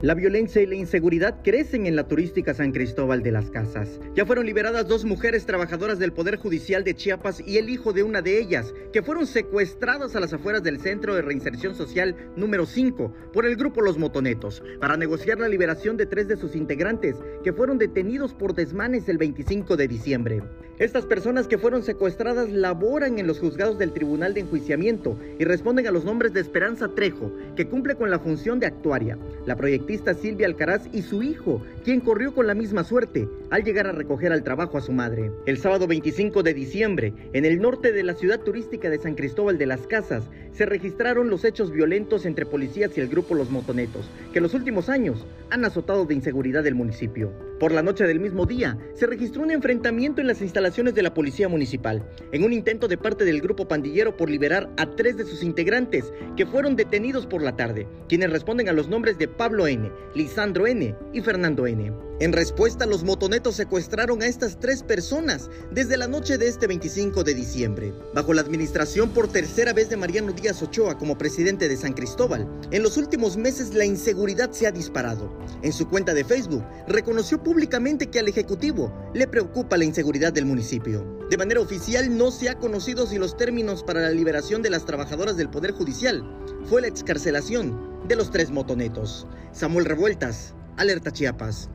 La violencia y la inseguridad crecen en la turística San Cristóbal de las Casas. Ya fueron liberadas dos mujeres trabajadoras del Poder Judicial de Chiapas y el hijo de una de ellas, que fueron secuestradas a las afueras del Centro de Reinserción Social número 5 por el grupo Los Motonetos, para negociar la liberación de tres de sus integrantes, que fueron detenidos por desmanes el 25 de diciembre. Estas personas que fueron secuestradas laboran en los juzgados del Tribunal de Enjuiciamiento y responden a los nombres de Esperanza Trejo, que cumple con la función de actuaria, la proyectista Silvia Alcaraz y su hijo, quien corrió con la misma suerte al llegar a recoger al trabajo a su madre. El sábado 25 de diciembre, en el norte de la ciudad turística de San Cristóbal de las Casas, se registraron los hechos violentos entre policías y el grupo Los Motonetos, que en los últimos años han azotado de inseguridad el municipio. Por la noche del mismo día, se registró un enfrentamiento en las instalaciones de la Policía Municipal, en un intento de parte del grupo pandillero por liberar a tres de sus integrantes, que fueron detenidos por la tarde, quienes responden a los nombres de Pablo N., Lisandro N. y Fernando N. En respuesta, los motonetos secuestraron a estas tres personas desde la noche de este 25 de diciembre. Bajo la administración por tercera vez de Mariano Díaz Ochoa como presidente de San Cristóbal, en los últimos meses la inseguridad se ha disparado. En su cuenta de Facebook, reconoció públicamente que al Ejecutivo le preocupa la inseguridad del municipio. De manera oficial no se ha conocido si los términos para la liberación de las trabajadoras del Poder Judicial fue la excarcelación de los tres motonetos. Samuel Revueltas, Alerta Chiapas.